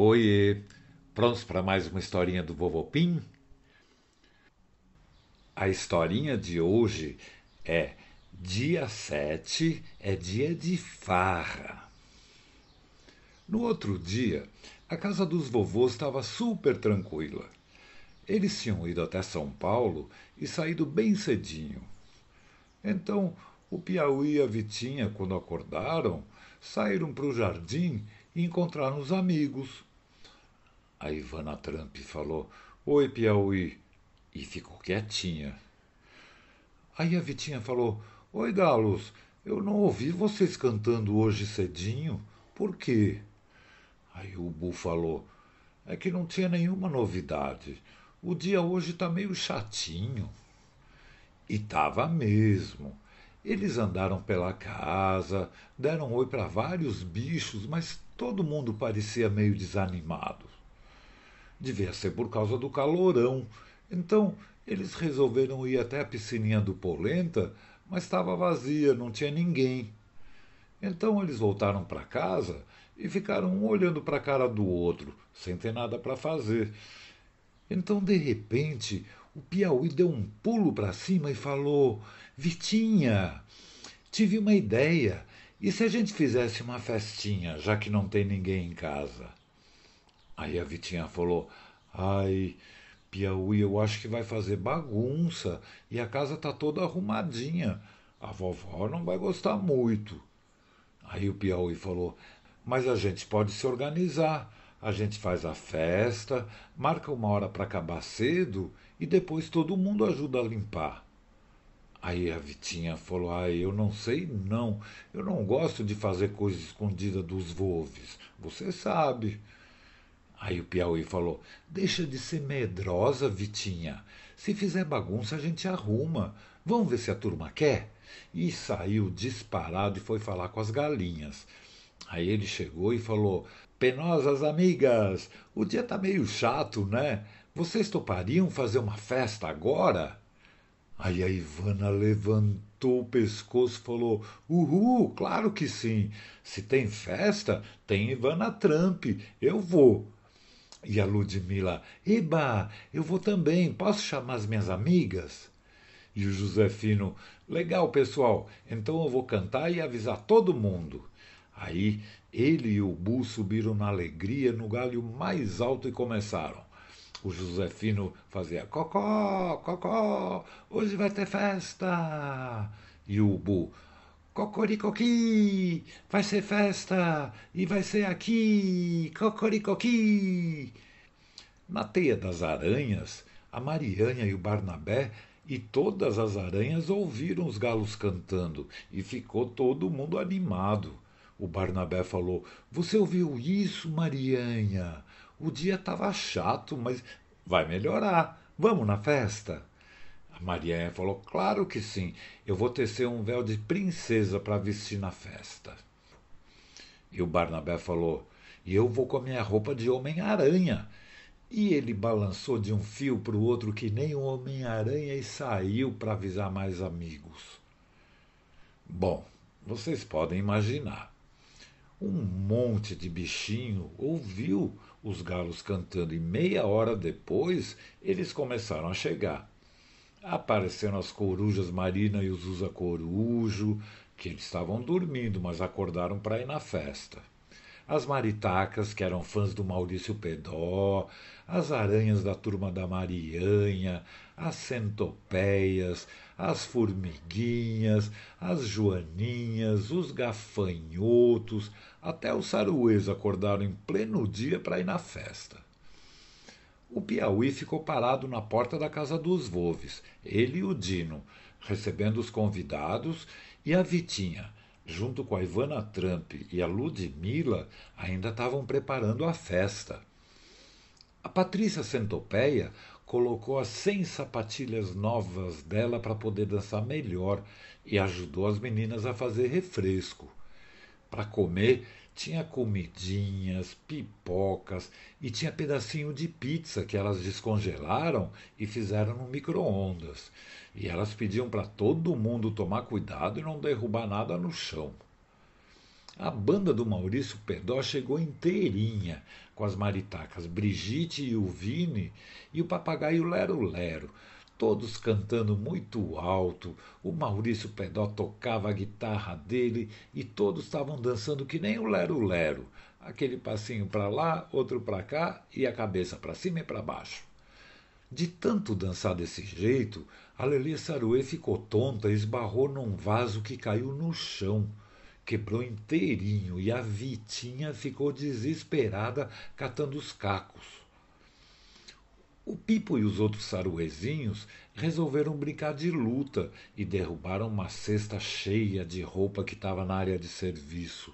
Oiê, prontos para mais uma historinha do Vovô Pim? A historinha de hoje é Dia 7 é dia de farra. No outro dia, a casa dos vovôs estava super tranquila. Eles tinham ido até São Paulo e saído bem cedinho. Então, o Piauí e a Vitinha, quando acordaram, saíram para o jardim e encontraram os amigos. A Ivana Trump falou: Oi, Piauí. E ficou quietinha. Aí a Vitinha falou: Oi, galos, eu não ouvi vocês cantando hoje cedinho. Por quê? Aí o Bu falou: É que não tinha nenhuma novidade. O dia hoje tá meio chatinho. E tava mesmo. Eles andaram pela casa, deram oi para vários bichos, mas todo mundo parecia meio desanimado. Devia ser por causa do calorão. Então eles resolveram ir até a piscininha do Polenta, mas estava vazia, não tinha ninguém. Então eles voltaram para casa e ficaram um olhando para a cara do outro, sem ter nada para fazer. Então, de repente, o Piauí deu um pulo para cima e falou: Vitinha, tive uma ideia. E se a gente fizesse uma festinha, já que não tem ninguém em casa? Aí a Vitinha falou: Ai, Piauí, eu acho que vai fazer bagunça e a casa tá toda arrumadinha. A vovó não vai gostar muito. Aí o Piauí falou: Mas a gente pode se organizar. A gente faz a festa, marca uma hora para acabar cedo e depois todo mundo ajuda a limpar. Aí a Vitinha falou: Ah, eu não sei não. Eu não gosto de fazer coisa escondida dos volves. Você sabe. Aí o Piauí falou: Deixa de ser medrosa, Vitinha. Se fizer bagunça, a gente arruma. Vamos ver se a turma quer? E saiu disparado e foi falar com as galinhas. Aí ele chegou e falou: Penosas amigas, o dia tá meio chato, né? Vocês topariam fazer uma festa agora? Aí a Ivana levantou o pescoço e falou: Uhul, claro que sim. Se tem festa, tem Ivana Trump. Eu vou. E a Ludmila: Eba, eu vou também. Posso chamar as minhas amigas? E o Josefino: Legal, pessoal. Então eu vou cantar e avisar todo mundo. Aí ele e o Bu subiram na alegria no galho mais alto e começaram. O Josefino fazia cocó, cocó, hoje vai ter festa. E o Bu, cocoricoqui, vai ser festa e vai ser aqui, cocoricoqui. Na teia das aranhas, a Marianha e o Barnabé e todas as aranhas ouviram os galos cantando e ficou todo mundo animado. O Barnabé falou: Você ouviu isso, Marianha? O dia estava chato, mas vai melhorar. Vamos na festa? Marianha falou: Claro que sim. Eu vou tecer um véu de princesa para vestir na festa. E o Barnabé falou: E eu vou com a minha roupa de Homem-Aranha. E ele balançou de um fio para o outro que nem um Homem-Aranha e saiu para avisar mais amigos. Bom, vocês podem imaginar. Um monte de bichinho ouviu os galos cantando e meia hora depois eles começaram a chegar. Apareceram as corujas Marina e os Usa Corujo, que eles estavam dormindo, mas acordaram para ir na festa. As maritacas, que eram fãs do Maurício Pedó, as aranhas da turma da Marianha, as centopeias, as formiguinhas, as joaninhas, os gafanhotos, até os saruês acordaram em pleno dia para ir na festa. O Piauí ficou parado na porta da casa dos Volves, ele e o Dino, recebendo os convidados, e a Vitinha, junto com a Ivana Trump e a Ludmilla, ainda estavam preparando a festa. A Patrícia Centopeia colocou as 100 sapatilhas novas dela para poder dançar melhor e ajudou as meninas a fazer refresco. Para comer, tinha comidinhas, pipocas e tinha pedacinho de pizza que elas descongelaram e fizeram no micro-ondas. E elas pediam para todo mundo tomar cuidado e não derrubar nada no chão. A banda do Maurício Pedó chegou inteirinha, com as maritacas Brigitte e o Vini e o papagaio Lero Lero, todos cantando muito alto. O Maurício Pedó tocava a guitarra dele e todos estavam dançando que nem o Lero Lero, aquele passinho para lá, outro para cá e a cabeça para cima e para baixo. De tanto dançar desse jeito, a Lelê Saruê ficou tonta e esbarrou num vaso que caiu no chão quebrou inteirinho e a Vitinha ficou desesperada catando os cacos. O Pipo e os outros saruezinhos resolveram brincar de luta e derrubaram uma cesta cheia de roupa que estava na área de serviço.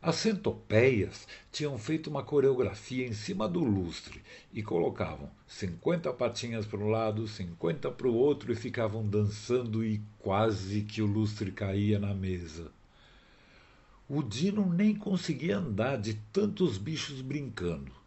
As centopeias tinham feito uma coreografia em cima do lustre e colocavam cinquenta patinhas para um lado, cinquenta para o outro e ficavam dançando e quase que o lustre caía na mesa. O Dino nem conseguia andar de tantos bichos brincando.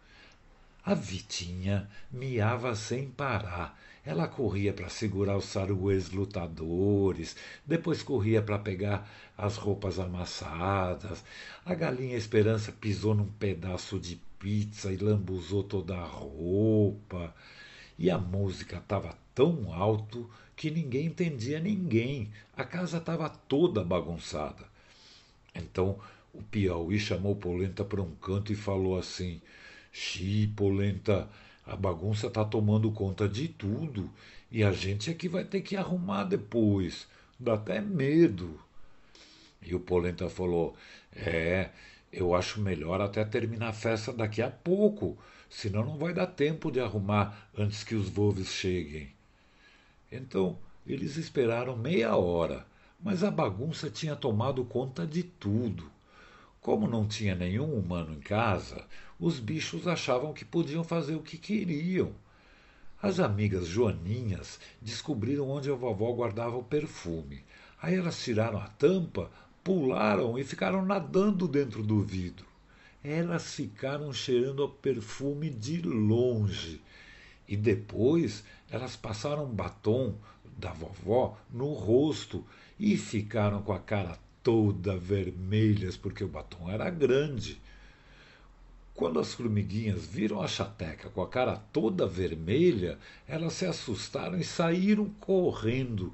A Vitinha miava sem parar. Ela corria para segurar os saruês lutadores, depois corria para pegar as roupas amassadas. A galinha Esperança pisou num pedaço de pizza e lambuzou toda a roupa. E a música estava tão alto que ninguém entendia ninguém. A casa estava toda bagunçada. Então o Piauí chamou Polenta para um canto e falou assim: Xi, Polenta, a bagunça está tomando conta de tudo e a gente é que vai ter que arrumar depois. Dá até medo. E o Polenta falou: É, eu acho melhor até terminar a festa daqui a pouco, senão não vai dar tempo de arrumar antes que os volves cheguem. Então eles esperaram meia hora mas a bagunça tinha tomado conta de tudo. Como não tinha nenhum humano em casa, os bichos achavam que podiam fazer o que queriam. As amigas joaninhas descobriram onde a vovó guardava o perfume. Aí elas tiraram a tampa, pularam e ficaram nadando dentro do vidro. Elas ficaram cheirando o perfume de longe. E depois elas passaram batom da vovó no rosto e ficaram com a cara toda vermelhas porque o batom era grande. Quando as formiguinhas viram a chateca com a cara toda vermelha, elas se assustaram e saíram correndo.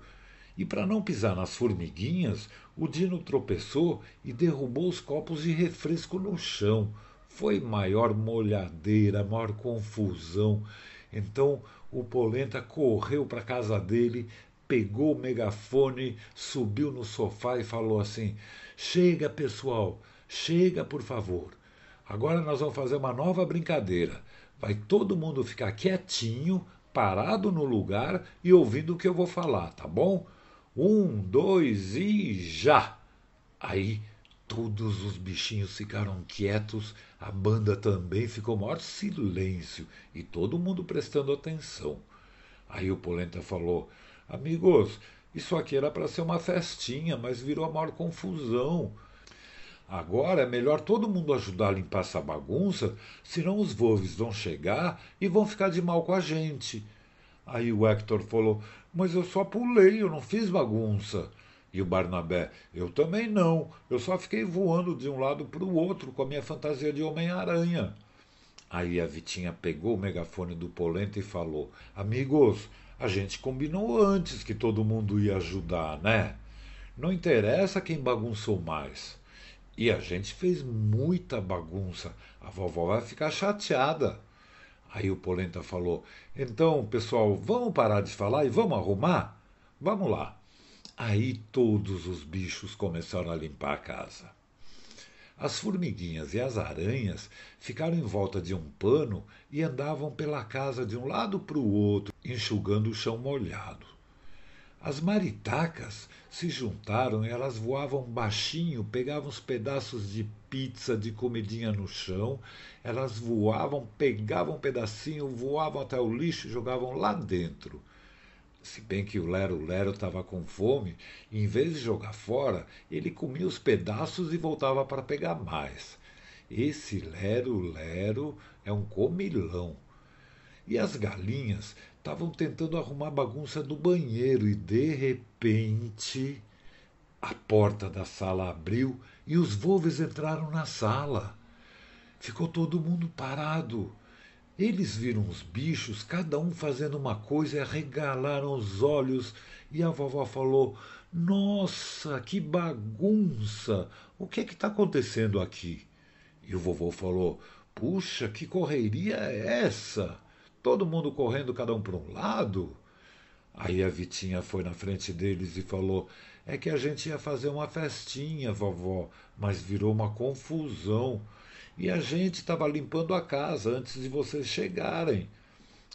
E para não pisar nas formiguinhas, o Dino tropeçou e derrubou os copos de refresco no chão. Foi maior molhadeira, maior confusão. Então o Polenta correu para casa dele, pegou o megafone, subiu no sofá e falou assim: Chega, pessoal, chega, por favor. Agora nós vamos fazer uma nova brincadeira. Vai todo mundo ficar quietinho, parado no lugar e ouvindo o que eu vou falar, tá bom? Um, dois e já! Aí todos os bichinhos ficaram quietos, a banda também ficou maior silêncio e todo mundo prestando atenção. Aí o Polenta falou: Amigos, isso aqui era para ser uma festinha, mas virou a maior confusão. Agora é melhor todo mundo ajudar a limpar essa bagunça, senão os Wolves vão chegar e vão ficar de mal com a gente. Aí o Hector falou: Mas eu só pulei, eu não fiz bagunça. E o Barnabé: Eu também não, eu só fiquei voando de um lado para o outro com a minha fantasia de Homem-Aranha. Aí a Vitinha pegou o megafone do Polenta e falou: Amigos, a gente combinou antes que todo mundo ia ajudar, né? Não interessa quem bagunçou mais. E a gente fez muita bagunça. A vovó vai ficar chateada. Aí o Polenta falou: Então, pessoal, vamos parar de falar e vamos arrumar? Vamos lá. Aí todos os bichos começaram a limpar a casa. As formiguinhas e as aranhas ficaram em volta de um pano e andavam pela casa de um lado para o outro, enxugando o chão molhado. As maritacas se juntaram e elas voavam baixinho, pegavam os pedaços de pizza, de comidinha no chão, elas voavam, pegavam um pedacinho, voavam até o lixo e jogavam lá dentro. Se bem que o Lero Lero estava com fome, e em vez de jogar fora, ele comia os pedaços e voltava para pegar mais. Esse Lero Lero é um comilão. E as galinhas estavam tentando arrumar a bagunça do banheiro e de repente A porta da sala abriu e os volves entraram na sala. Ficou todo mundo parado. Eles viram os bichos, cada um fazendo uma coisa, e arregalaram os olhos. E a vovó falou: Nossa, que bagunça! O que é que está acontecendo aqui? E o vovô falou: Puxa, que correria é essa? Todo mundo correndo, cada um para um lado? Aí a Vitinha foi na frente deles e falou: É que a gente ia fazer uma festinha, vovó, mas virou uma confusão. E a gente estava limpando a casa antes de vocês chegarem.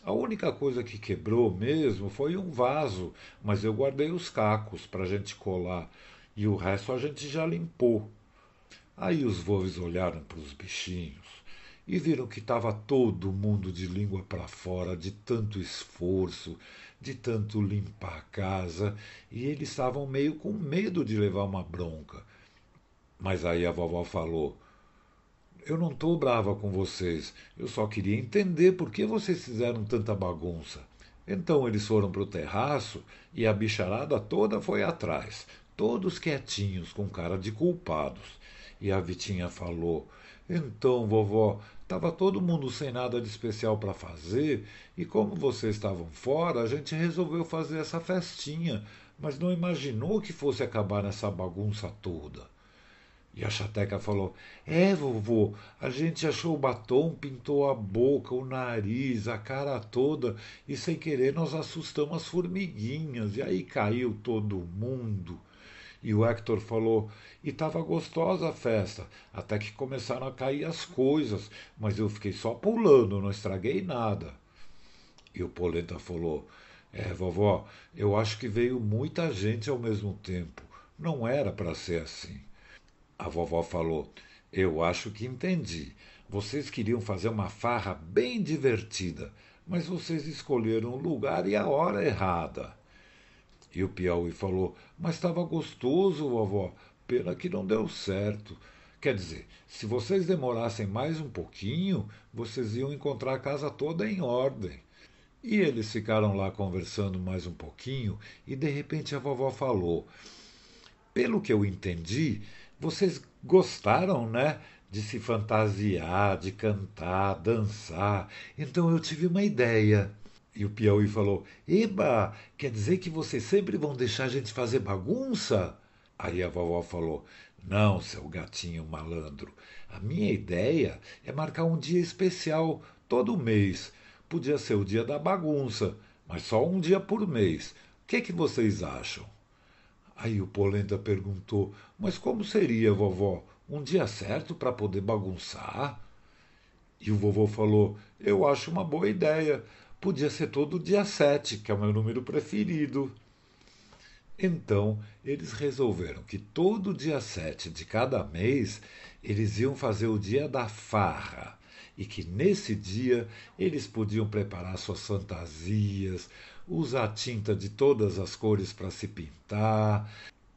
A única coisa que quebrou mesmo foi um vaso, mas eu guardei os cacos para a gente colar e o resto a gente já limpou. Aí os vovos olharam para os bichinhos e viram que estava todo mundo de língua para fora, de tanto esforço, de tanto limpar a casa, e eles estavam meio com medo de levar uma bronca. Mas aí a vovó falou: eu não estou brava com vocês. Eu só queria entender por que vocês fizeram tanta bagunça. Então eles foram para o terraço e a bicharada toda foi atrás, todos quietinhos, com cara de culpados. E a Vitinha falou: Então, vovó, estava todo mundo sem nada de especial para fazer, e como vocês estavam fora, a gente resolveu fazer essa festinha, mas não imaginou que fosse acabar nessa bagunça toda. E a chateca falou: É, vovô, a gente achou o batom, pintou a boca, o nariz, a cara toda, e sem querer nós assustamos as formiguinhas, e aí caiu todo mundo. E o Hector falou: E estava gostosa a festa, até que começaram a cair as coisas, mas eu fiquei só pulando, não estraguei nada. E o Polenta falou: É, vovó, eu acho que veio muita gente ao mesmo tempo. Não era para ser assim. A vovó falou: Eu acho que entendi. Vocês queriam fazer uma farra bem divertida, mas vocês escolheram o lugar e a hora errada. E o Piauí falou: Mas estava gostoso, vovó. Pena que não deu certo. Quer dizer, se vocês demorassem mais um pouquinho, vocês iam encontrar a casa toda em ordem. E eles ficaram lá conversando mais um pouquinho e de repente a vovó falou: Pelo que eu entendi, vocês gostaram, né? De se fantasiar, de cantar, dançar. Então eu tive uma ideia. E o Piauí falou: Eba, quer dizer que vocês sempre vão deixar a gente fazer bagunça? Aí a vovó falou: Não, seu gatinho malandro. A minha ideia é marcar um dia especial todo mês. Podia ser o dia da bagunça, mas só um dia por mês. O que, que vocês acham? Aí o Polenta perguntou: Mas como seria, vovó? Um dia certo para poder bagunçar? E o vovô falou: Eu acho uma boa ideia. Podia ser todo dia sete, que é o meu número preferido. Então, eles resolveram que todo dia sete de cada mês eles iam fazer o dia da farra e que nesse dia eles podiam preparar suas fantasias, usar tinta de todas as cores para se pintar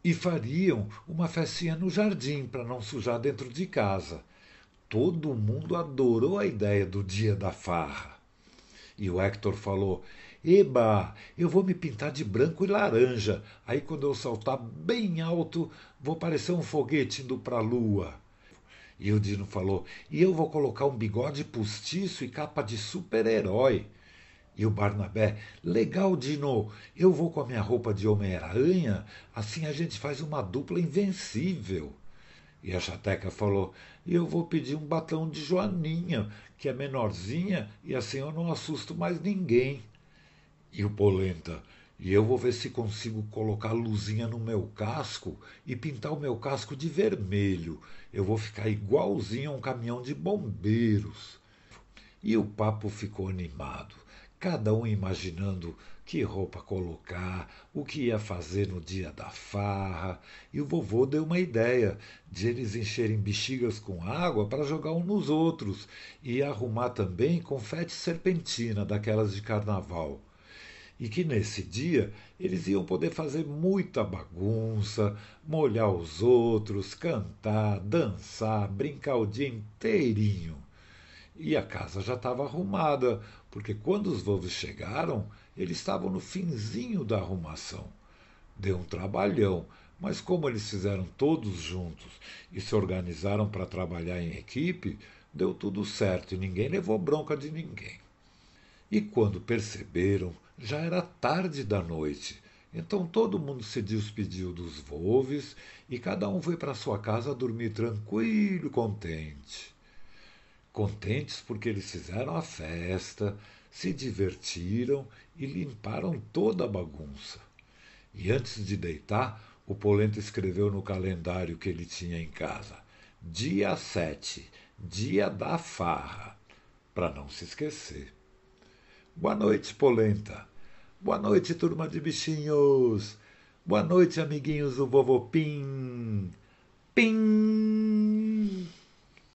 e fariam uma festinha no jardim para não sujar dentro de casa. Todo mundo adorou a ideia do dia da farra. E o Hector falou: Eba, eu vou me pintar de branco e laranja. Aí, quando eu saltar bem alto, vou parecer um foguete indo para a lua. E o Dino falou: E eu vou colocar um bigode postiço e capa de super-herói. E o Barnabé, legal, Dino, eu vou com a minha roupa de Homem-Aranha, assim a gente faz uma dupla invencível. E a Chateca falou, eu vou pedir um batom de Joaninha, que é menorzinha, e assim eu não assusto mais ninguém. E o Polenta, e eu vou ver se consigo colocar luzinha no meu casco e pintar o meu casco de vermelho. Eu vou ficar igualzinho a um caminhão de bombeiros. E o papo ficou animado cada um imaginando que roupa colocar, o que ia fazer no dia da farra, e o vovô deu uma ideia de eles encherem bexigas com água para jogar um nos outros e arrumar também confete serpentina daquelas de carnaval. E que nesse dia eles iam poder fazer muita bagunça, molhar os outros, cantar, dançar, brincar o dia inteirinho. E a casa já estava arrumada, porque quando os vovos chegaram, eles estavam no finzinho da arrumação. Deu um trabalhão, Mas como eles fizeram todos juntos e se organizaram para trabalhar em equipe, deu tudo certo e ninguém levou bronca de ninguém. E quando perceberam, já era tarde da noite. Então todo mundo se despediu dos Volves e cada um foi para sua casa dormir tranquilo e contente. Contentes porque eles fizeram a festa, se divertiram e limparam toda a bagunça. E antes de deitar, o Polenta escreveu no calendário que ele tinha em casa: dia 7, dia da farra, para não se esquecer. Boa noite, Polenta. Boa noite, turma de bichinhos. Boa noite, amiguinhos do Vovô Pim. Pim!